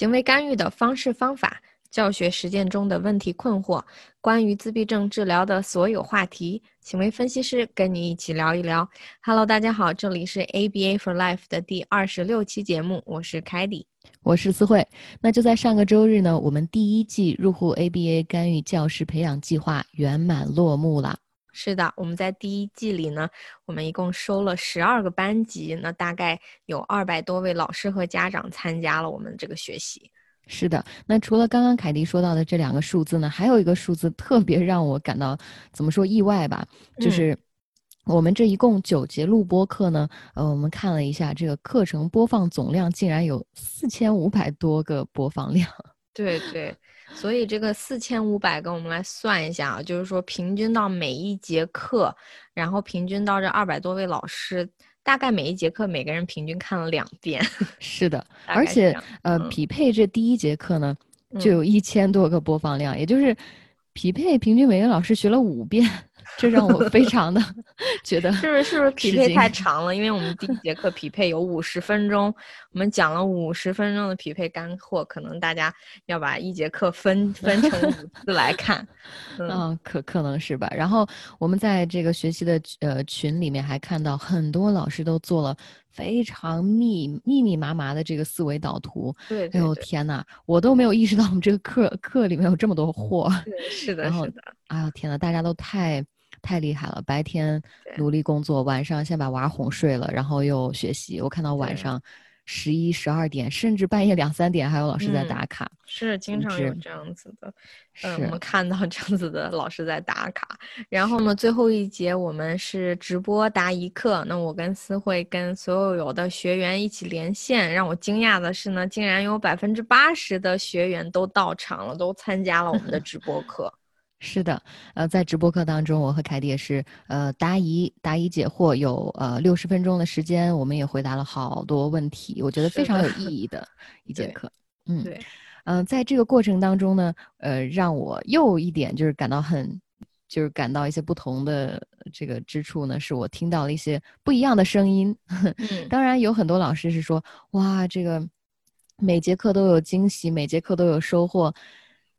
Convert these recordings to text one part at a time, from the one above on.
行为干预的方式方法、教学实践中的问题困惑，关于自闭症治疗的所有话题，行为分析师跟你一起聊一聊。Hello，大家好，这里是 ABA for Life 的第二十六期节目，我是凯迪，我是思慧。那就在上个周日呢，我们第一季入户 ABA 干预教师培养计划圆满落幕了。是的，我们在第一季里呢，我们一共收了十二个班级，那大概有二百多位老师和家长参加了我们这个学习。是的，那除了刚刚凯迪说到的这两个数字呢，还有一个数字特别让我感到怎么说意外吧，就是我们这一共九节录播课呢，呃，我们看了一下这个课程播放总量竟然有四千五百多个播放量。对对。所以这个四千五百个，我们来算一下啊，就是说平均到每一节课，然后平均到这二百多位老师，大概每一节课每个人平均看了两遍。是的，而且呃，匹配这第一节课呢，就有一千多个播放量，也就是匹配平均每个老师学了五遍。这让我非常的 觉得是不是是不是匹配太长了？因为我们第一节课匹配有五十分钟，我们讲了五十分钟的匹配干货，可能大家要把一节课分分成五 次来看。嗯，可可能是吧。然后我们在这个学习的呃群里面还看到很多老师都做了非常密密密麻麻的这个思维导图。对，哎呦天哪，我都没有意识到我们这个课课里面有这么多货。是的，是的。哎呦天哪，大家都太。太厉害了！白天努力工作，晚上先把娃哄睡了，然后又学习。我看到晚上十一、十二点，甚至半夜两三点，还有老师在打卡。是经常有这样子的，嗯，我们看到这样子的老师在打卡。然后呢，最后一节我们是直播答疑课。那我跟思慧跟所有有的学员一起连线。让我惊讶的是呢，竟然有百分之八十的学员都到场了，都参加了我们的直播课。是的，呃，在直播课当中，我和凯迪也是，呃，答疑答疑解惑，有呃六十分钟的时间，我们也回答了好多问题，我觉得非常有意义的 一节课。嗯，对，嗯，在这个过程当中呢，呃，让我又一点就是感到很，就是感到一些不同的这个之处呢，是我听到了一些不一样的声音。当然，有很多老师是说，哇，这个每节课都有惊喜，每节课都有收获。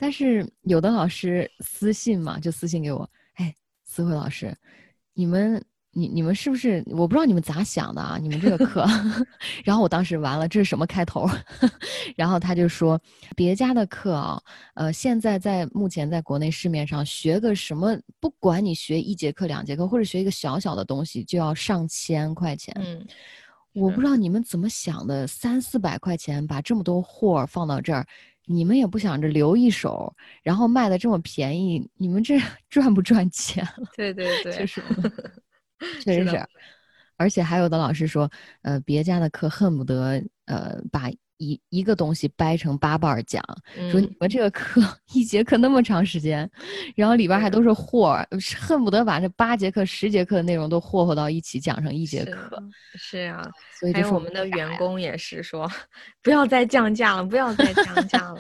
但是有的老师私信嘛，就私信给我，哎，思慧老师，你们你你们是不是？我不知道你们咋想的啊？你们这个课，然后我当时完了，这是什么开头？然后他就说，别家的课啊，呃，现在在目前在国内市面上学个什么，不管你学一节课、两节课，或者学一个小小的东西，就要上千块钱。嗯，我不知道你们怎么想的，三四百块钱把这么多货放到这儿。你们也不想着留一手，然后卖的这么便宜，你们这 赚不赚钱了？对对对，确实，确实是。而且还有的老师说，呃，别家的课恨不得呃把。一一个东西掰成八瓣讲，说你们这个课一节课那么长时间，然后里边还都是货，恨不得把这八节课、十节课的内容都霍霍到一起讲成一节课。是啊，所以就是我们的员工也是说，不要再降价了，不要再降价了。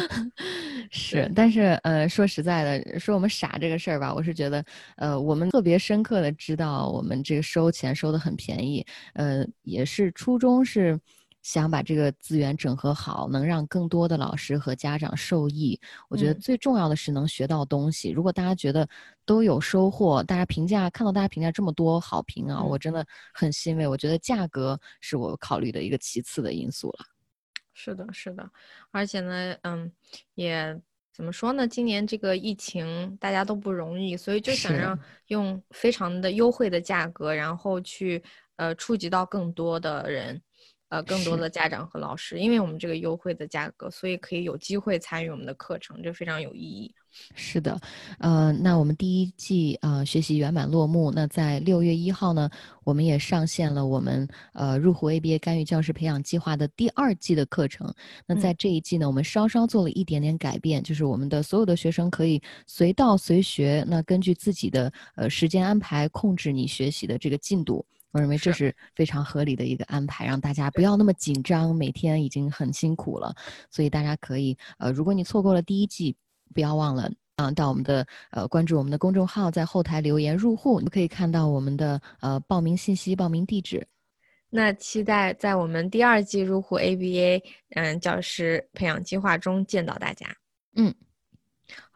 是，但是呃，说实在的，说我们傻这个事儿吧，我是觉得，呃，我们特别深刻的知道，我们这个收钱收的很便宜，呃，也是初衷是。想把这个资源整合好，能让更多的老师和家长受益。我觉得最重要的是能学到东西。如果大家觉得都有收获，大家评价看到大家评价这么多好评啊，我真的很欣慰。我觉得价格是我考虑的一个其次的因素了。是的，是的，而且呢，嗯，也怎么说呢？今年这个疫情大家都不容易，所以就想让用非常的优惠的价格，然后去呃触及到更多的人。呃，更多的家长和老师，因为我们这个优惠的价格，所以可以有机会参与我们的课程，这非常有意义。是的，呃，那我们第一季啊学习圆满落幕。那在六月一号呢，我们也上线了我们呃入户 ABA 干预教师培养计划的第二季的课程。那在这一季呢，我们稍稍做了一点点改变，就是我们的所有的学生可以随到随学，那根据自己的呃时间安排控制你学习的这个进度。我认为这是非常合理的一个安排，让大家不要那么紧张。每天已经很辛苦了，所以大家可以呃，如果你错过了第一季，不要忘了啊，到我们的呃关注我们的公众号，在后台留言入户，你可以看到我们的呃报名信息、报名地址。那期待在我们第二季入户 ABA 嗯教师培养计划中见到大家。嗯。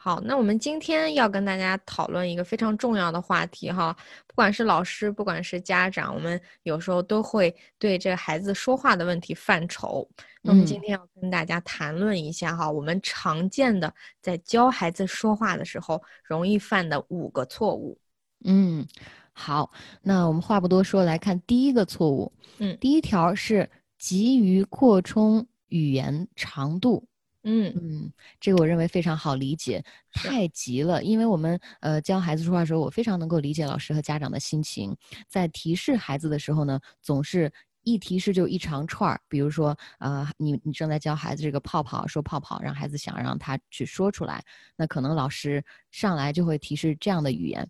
好，那我们今天要跟大家讨论一个非常重要的话题哈，不管是老师，不管是家长，我们有时候都会对这个孩子说话的问题犯愁。那我们今天要跟大家谈论一下哈，我们常见的在教孩子说话的时候容易犯的五个错误。嗯，好，那我们话不多说，来看第一个错误。嗯，第一条是急于扩充语言长度。嗯嗯，这个我认为非常好理解，太急了。因为我们呃教孩子说话的时候，我非常能够理解老师和家长的心情。在提示孩子的时候呢，总是一提示就一长串儿。比如说，呃，你你正在教孩子这个泡泡，说泡泡，让孩子想让他去说出来，那可能老师上来就会提示这样的语言，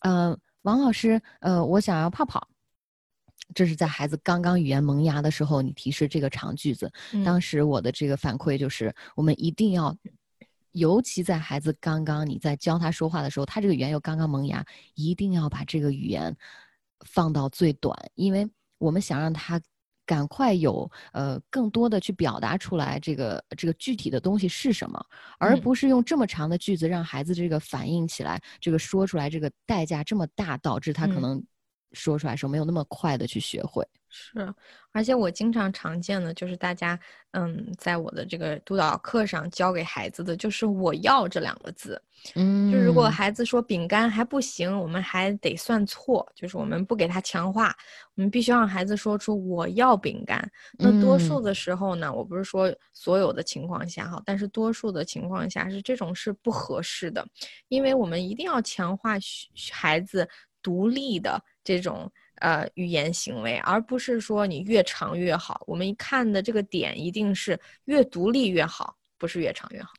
呃，王老师，呃，我想要泡泡。这是在孩子刚刚语言萌芽的时候，你提示这个长句子。当时我的这个反馈就是，我们一定要，尤其在孩子刚刚你在教他说话的时候，他这个语言又刚刚萌芽，一定要把这个语言放到最短，因为我们想让他赶快有呃更多的去表达出来这个这个具体的东西是什么，而不是用这么长的句子让孩子这个反应起来，这个说出来这个代价这么大，导致他可能。说出来时候没有那么快的去学会，是，而且我经常常见的就是大家，嗯，在我的这个督导课上教给孩子的就是“我要”这两个字，嗯，就如果孩子说饼干还不行，我们还得算错，就是我们不给他强化，我们必须让孩子说出“我要饼干”。那多数的时候呢，我不是说所有的情况下哈，但是多数的情况下是这种是不合适的，因为我们一定要强化孩子独立的。这种呃语言行为，而不是说你越长越好。我们一看的这个点一定是越独立越好，不是越长越好。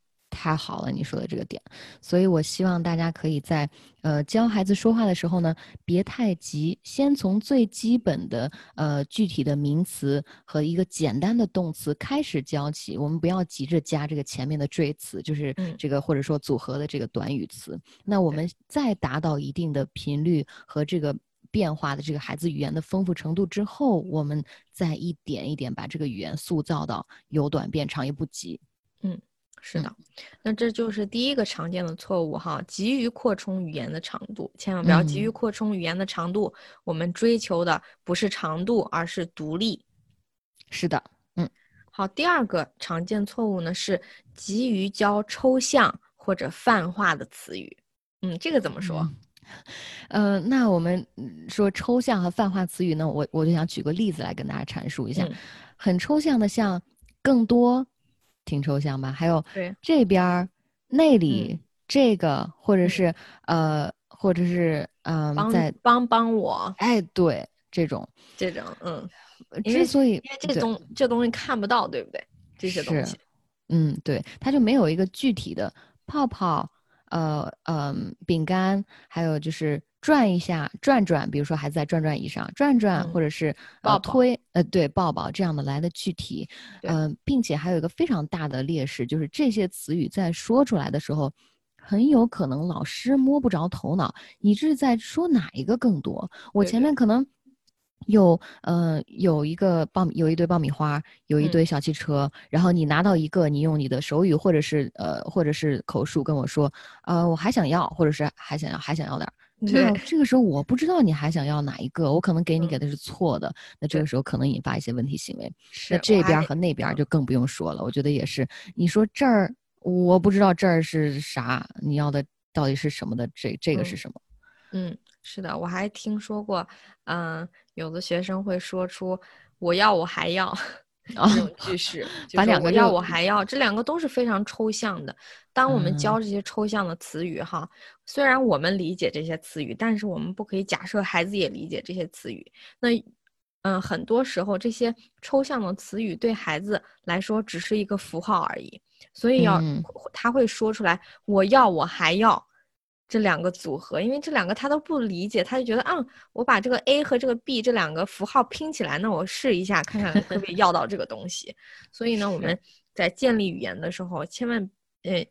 太好了，你说的这个点。所以我希望大家可以在呃教孩子说话的时候呢，别太急，先从最基本的呃具体的名词和一个简单的动词开始教起。我们不要急着加这个前面的缀词，就是这个或者说组合的这个短语词。那我们再达到一定的频率和这个。变化的这个孩子语言的丰富程度之后，我们再一点一点把这个语言塑造到由短变长，也不急。嗯，是的。那这就是第一个常见的错误哈，急于扩充语言的长度，千万不要急于扩充语言的长度。我们追求的不是长度，而是独立。是的，嗯。好，第二个常见错误呢是急于教抽象或者泛化的词语。嗯，这个怎么说？呃，那我们说抽象和泛化词语呢，我我就想举个例子来跟大家阐述一下。很抽象的，像更多，挺抽象吧？还有这边儿、那里、这个，或者是呃，或者是嗯，在帮帮我。哎，对，这种这种，嗯，之所以因为这东这东西看不到，对不对？这些东西，嗯，对，它就没有一个具体的泡泡。呃嗯，饼干，还有就是转一下，转转，比如说孩子在转转椅上转转，或者是抱推，呃，对，抱抱这样的来的具体，嗯，并且还有一个非常大的劣势，就是这些词语在说出来的时候，很有可能老师摸不着头脑，你这是在说哪一个更多？我前面可能。有，呃，有一个爆，有一堆爆米花，有一堆小汽车，然后你拿到一个，你用你的手语或者是呃，或者是口述跟我说，呃，我还想要，或者是还想要，还想要点儿。对，这个时候我不知道你还想要哪一个，我可能给你给的是错的，那这个时候可能引发一些问题行为。是，那这边和那边就更不用说了。我觉得也是，你说这儿我不知道这儿是啥，你要的到底是什么的？这这个是什么？嗯。是的，我还听说过，嗯，有的学生会说出“我要，我还要” 这种句式，把两个要我还要，这两个都是非常抽象的。当我们教这些抽象的词语，哈，虽然我们理解这些词语，但是我们不可以假设孩子也理解这些词语。那，嗯，很多时候这些抽象的词语对孩子来说只是一个符号而已，所以要他会说出来“我要，我还要”。这两个组合，因为这两个他都不理解，他就觉得，嗯，我把这个 A 和这个 B 这两个符号拼起来，那我试一下，看看可不可以要到这个东西。所以呢，我们在建立语言的时候，千万，呃，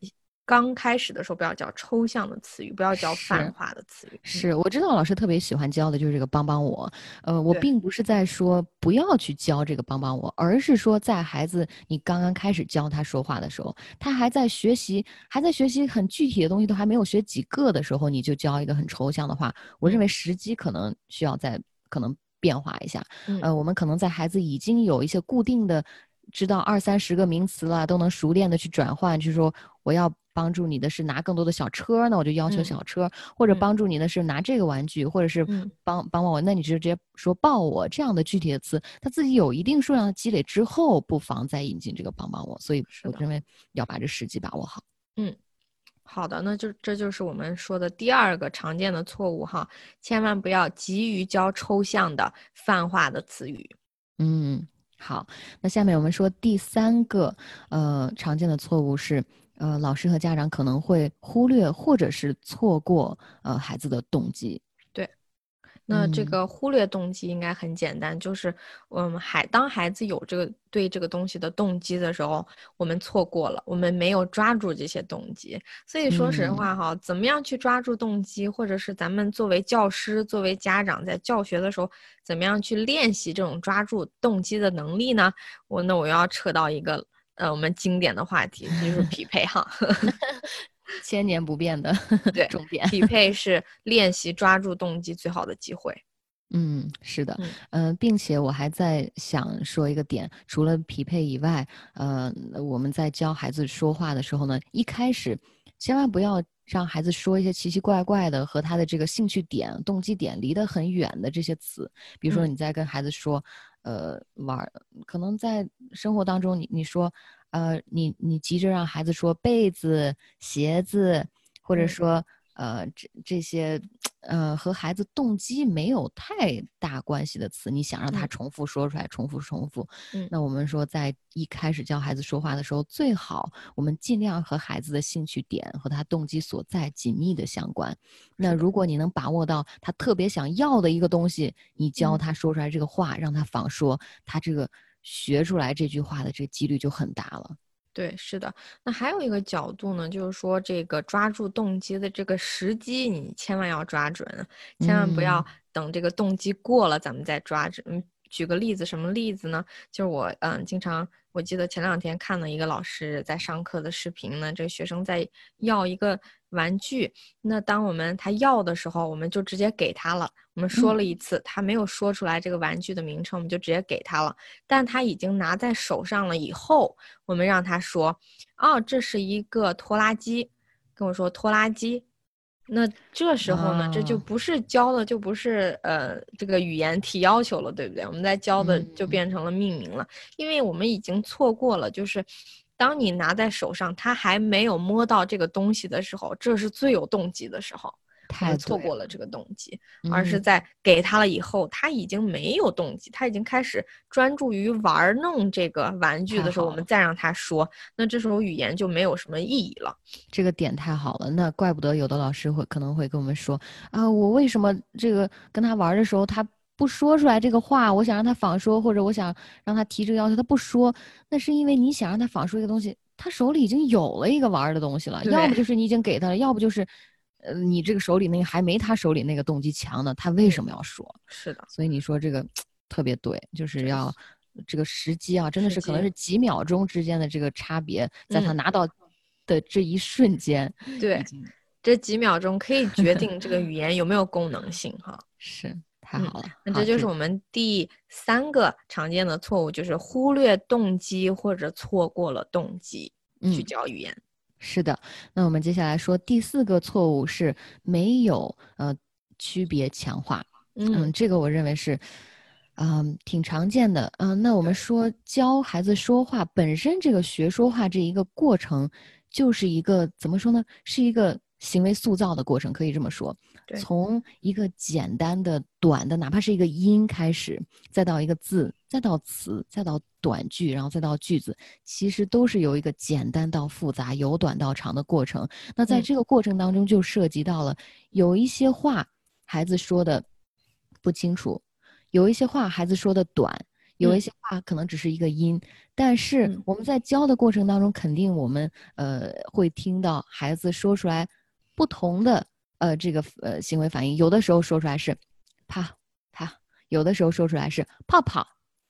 刚开始的时候不要教抽象的词语，不要教泛化的词语。是，我知道老师特别喜欢教的就是这个帮帮我。呃，我并不是在说不要去教这个帮帮我，而是说在孩子你刚刚开始教他说话的时候，他还在学习，还在学习很具体的东西，都还没有学几个的时候，你就教一个很抽象的话，我认为时机可能需要再可能变化一下。呃，我们可能在孩子已经有一些固定的。知道二三十个名词了，都能熟练的去转换。就是说，我要帮助你的是拿更多的小车，那我就要求小车；或者帮助你的是拿这个玩具，或者是帮帮帮我，那你就直接说抱我这样的具体的词。他自己有一定数量的积累之后，不妨再引进这个帮帮我。所以我认为要把这时机把握好。嗯，好的，那就这就是我们说的第二个常见的错误哈，千万不要急于教抽象的泛化的词语。嗯。好，那下面我们说第三个，呃，常见的错误是，呃，老师和家长可能会忽略或者是错过，呃，孩子的动机。对那这个忽略动机应该很简单，就是我们孩当孩子有这个对这个东西的动机的时候，我们错过了，我们没有抓住这些动机。所以说实话哈，怎么样去抓住动机，或者是咱们作为教师、作为家长在教学的时候，怎么样去练习这种抓住动机的能力呢？我那我要扯到一个呃我们经典的话题，就是匹配哈。千年不变的对重点，匹配是练习抓住动机最好的机会。嗯，是的，嗯，并且我还在想说一个点，除了匹配以外，呃，我们在教孩子说话的时候呢，一开始千万不要让孩子说一些奇奇怪怪的和他的这个兴趣点、动机点离得很远的这些词。比如说你在跟孩子说，呃，玩，可能在生活当中，你你说。呃，你你急着让孩子说被子、鞋子，或者说呃这这些，呃和孩子动机没有太大关系的词，你想让他重复说出来，重复重复。嗯，那我们说在一开始教孩子说话的时候，最好我们尽量和孩子的兴趣点和他动机所在紧密的相关。那如果你能把握到他特别想要的一个东西，你教他说出来这个话，让他仿说，他这个。学出来这句话的这个几率就很大了。对，是的。那还有一个角度呢，就是说这个抓住动机的这个时机，你千万要抓准，千万不要等这个动机过了咱们再抓准。嗯，举个例子，什么例子呢？就是我嗯，经常我记得前两天看了一个老师在上课的视频呢，这个学生在要一个。玩具，那当我们他要的时候，我们就直接给他了。我们说了一次，他没有说出来这个玩具的名称，我们就直接给他了。但他已经拿在手上了以后，我们让他说：“哦，这是一个拖拉机。”跟我说拖拉机。那这时候呢，这就不是教的，就不是呃这个语言提要求了，对不对？我们在教的就变成了命名了，因为我们已经错过了，就是。当你拿在手上，他还没有摸到这个东西的时候，这是最有动机的时候。太错过了这个动机，而是在给他了以后，他已经没有动机，他已经开始专注于玩弄这个玩具的时候，我们再让他说，那这时候语言就没有什么意义了。这个点太好了，那怪不得有的老师会可能会跟我们说啊，我为什么这个跟他玩的时候他。不说出来这个话，我想让他仿说，或者我想让他提这个要求，他不说，那是因为你想让他仿说一个东西，他手里已经有了一个玩的东西了，要不就是你已经给他了，要不就是，呃，你这个手里那个还没他手里那个动机强呢，他为什么要说？是的，所以你说这个 特别对，就是要这个时机啊，真的是可能是几秒钟之间的这个差别，在他拿到的这一瞬间，对，这几秒钟可以决定这个语言有没有功能性哈，是。太好了，那这就是我们第三个常见的错误，就是忽略动机或者错过了动机去教语言。是的，那我们接下来说第四个错误是没有呃区别强化。嗯，这个我认为是嗯挺常见的。嗯，那我们说教孩子说话本身，这个学说话这一个过程，就是一个怎么说呢？是一个。行为塑造的过程可以这么说，从一个简单的短的，哪怕是一个音开始，再到一个字，再到词，再到短句，然后再到句子，其实都是由一个简单到复杂，由短到长的过程。那在这个过程当中，就涉及到了有一些话孩子说的不清楚，有一些话孩子说的短，有一些话可能只是一个音，但是我们在教的过程当中，肯定我们呃会听到孩子说出来不同的呃这个呃行为反应，有的时候说出来是啪啪，有的时候说出来是泡泡，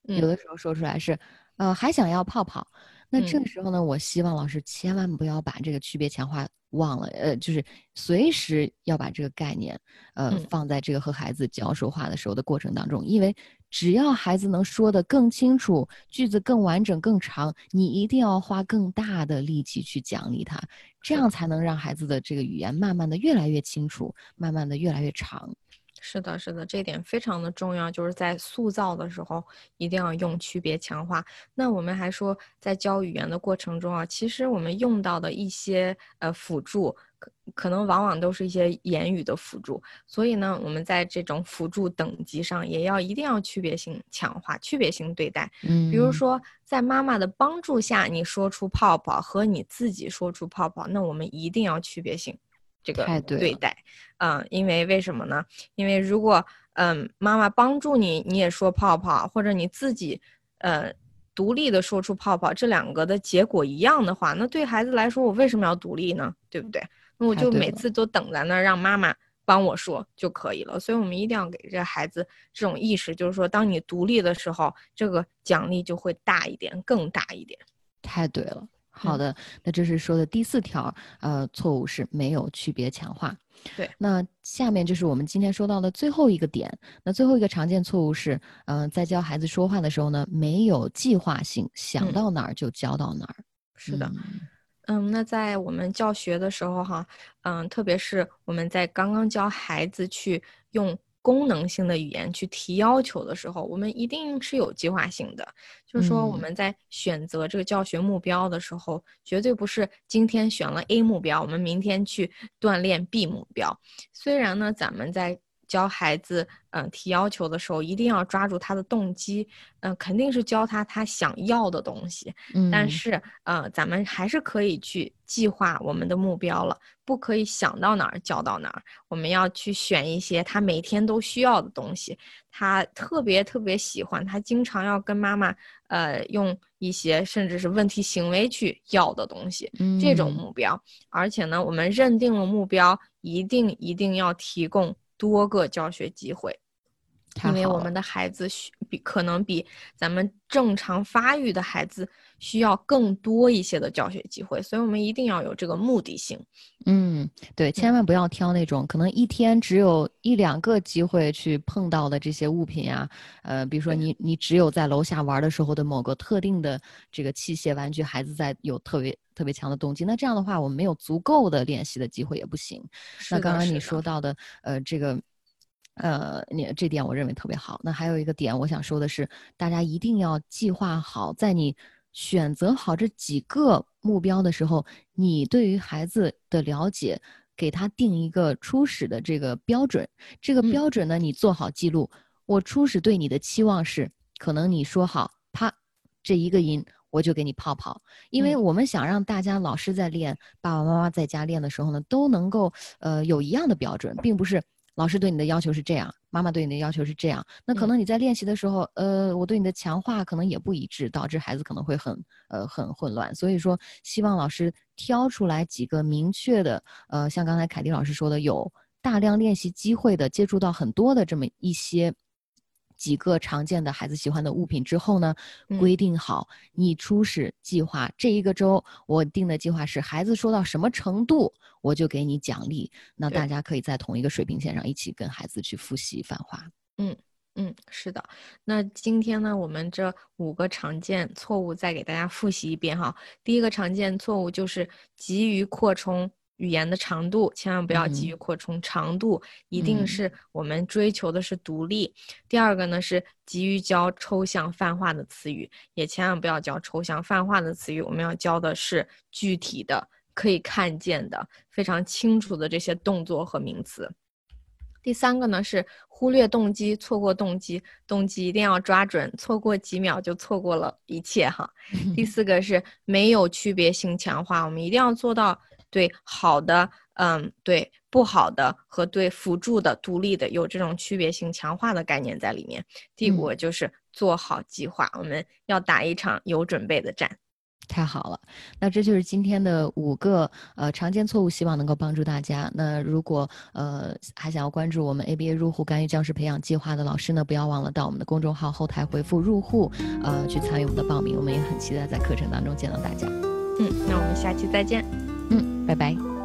有的时候说出来是呃还想要泡泡。那这个时候呢，我希望老师千万不要把这个区别强化忘了，呃，就是随时要把这个概念，呃，放在这个和孩子教说话的时候的过程当中，因为只要孩子能说的更清楚，句子更完整、更长，你一定要花更大的力气去奖励他，这样才能让孩子的这个语言慢慢的越来越清楚，慢慢的越来越长。是的，是的，这点非常的重要，就是在塑造的时候一定要用区别强化。那我们还说，在教语言的过程中啊，其实我们用到的一些呃辅助，可可能往往都是一些言语的辅助。所以呢，我们在这种辅助等级上，也要一定要区别性强化，区别性对待。嗯，比如说，在妈妈的帮助下，你说出泡泡和你自己说出泡泡，那我们一定要区别性。这个对待，嗯，因为为什么呢？因为如果嗯妈妈帮助你，你也说泡泡，或者你自己呃独立的说出泡泡，这两个的结果一样的话，那对孩子来说，我为什么要独立呢？对不对？那我就每次都等在那儿让妈妈帮我说就可以了。所以我们一定要给这孩子这种意识，就是说，当你独立的时候，这个奖励就会大一点，更大一点。太对了。好的，那这是说的第四条，呃，错误是没有区别强化。对，那下面就是我们今天说到的最后一个点。那最后一个常见错误是，嗯，在教孩子说话的时候呢，没有计划性，想到哪儿就教到哪儿。是的，嗯，那在我们教学的时候哈，嗯，特别是我们在刚刚教孩子去用。功能性的语言去提要求的时候，我们一定是有计划性的。就是说，我们在选择这个教学目标的时候，绝对不是今天选了 A 目标，我们明天去锻炼 B 目标。虽然呢，咱们在。教孩子，嗯，提要求的时候，一定要抓住他的动机，嗯，肯定是教他他想要的东西。嗯，但是，呃，咱们还是可以去计划我们的目标了，不可以想到哪儿教到哪儿。我们要去选一些他每天都需要的东西，他特别特别喜欢，他经常要跟妈妈，呃，用一些甚至是问题行为去要的东西。这种目标，而且呢，我们认定了目标，一定一定要提供。多个教学机会，因为我们的孩子需比可能比咱们正常发育的孩子需要更多一些的教学机会，所以我们一定要有这个目的性。嗯，对，千万不要挑那种可能一天只有一两个机会去碰到的这些物品呀。呃，比如说你你只有在楼下玩的时候的某个特定的这个器械玩具，孩子在有特别特别强的动机，那这样的话我们没有足够的练习的机会也不行。那刚刚你说到的呃这个。呃，你这点我认为特别好。那还有一个点，我想说的是，大家一定要计划好，在你选择好这几个目标的时候，你对于孩子的了解，给他定一个初始的这个标准。这个标准呢，你做好记录。我初始对你的期望是，可能你说好啪这一个音，我就给你泡泡。因为我们想让大家老师在练，爸爸妈妈在家练的时候呢，都能够呃有一样的标准，并不是。老师对你的要求是这样，妈妈对你的要求是这样，那可能你在练习的时候，呃，我对你的强化可能也不一致，导致孩子可能会很呃很混乱。所以说，希望老师挑出来几个明确的，呃，像刚才凯迪老师说的，有大量练习机会的，接触到很多的这么一些。几个常见的孩子喜欢的物品之后呢，规定好你初始计划这一个周，我定的计划是孩子说到什么程度，我就给你奖励。那大家可以在同一个水平线上一起跟孩子去复习泛化。嗯嗯，是的。那今天呢，我们这五个常见错误再给大家复习一遍哈。第一个常见错误就是急于扩充。语言的长度千万不要急于扩充，长度一定是我们追求的是独立。第二个呢是急于教抽象泛化的词语，也千万不要教抽象泛化的词语，我们要教的是具体的、可以看见的、非常清楚的这些动作和名词。第三个呢是忽略动机，错过动机，动机一定要抓准，错过几秒就错过了一切哈。第四个是没有区别性强化，我们一定要做到。对好的，嗯，对不好的和对辅助的、独立的有这种区别性强化的概念在里面。第五就是做好计划，我们要打一场有准备的战。太好了，那这就是今天的五个呃常见错误，希望能够帮助大家。那如果呃还想要关注我们 ABA 入户干预教师培养计划的老师呢，不要忘了到我们的公众号后台回复入户，呃去参与我们的报名。我们也很期待在课程当中见到大家。嗯，那我们下期再见。嗯拜拜。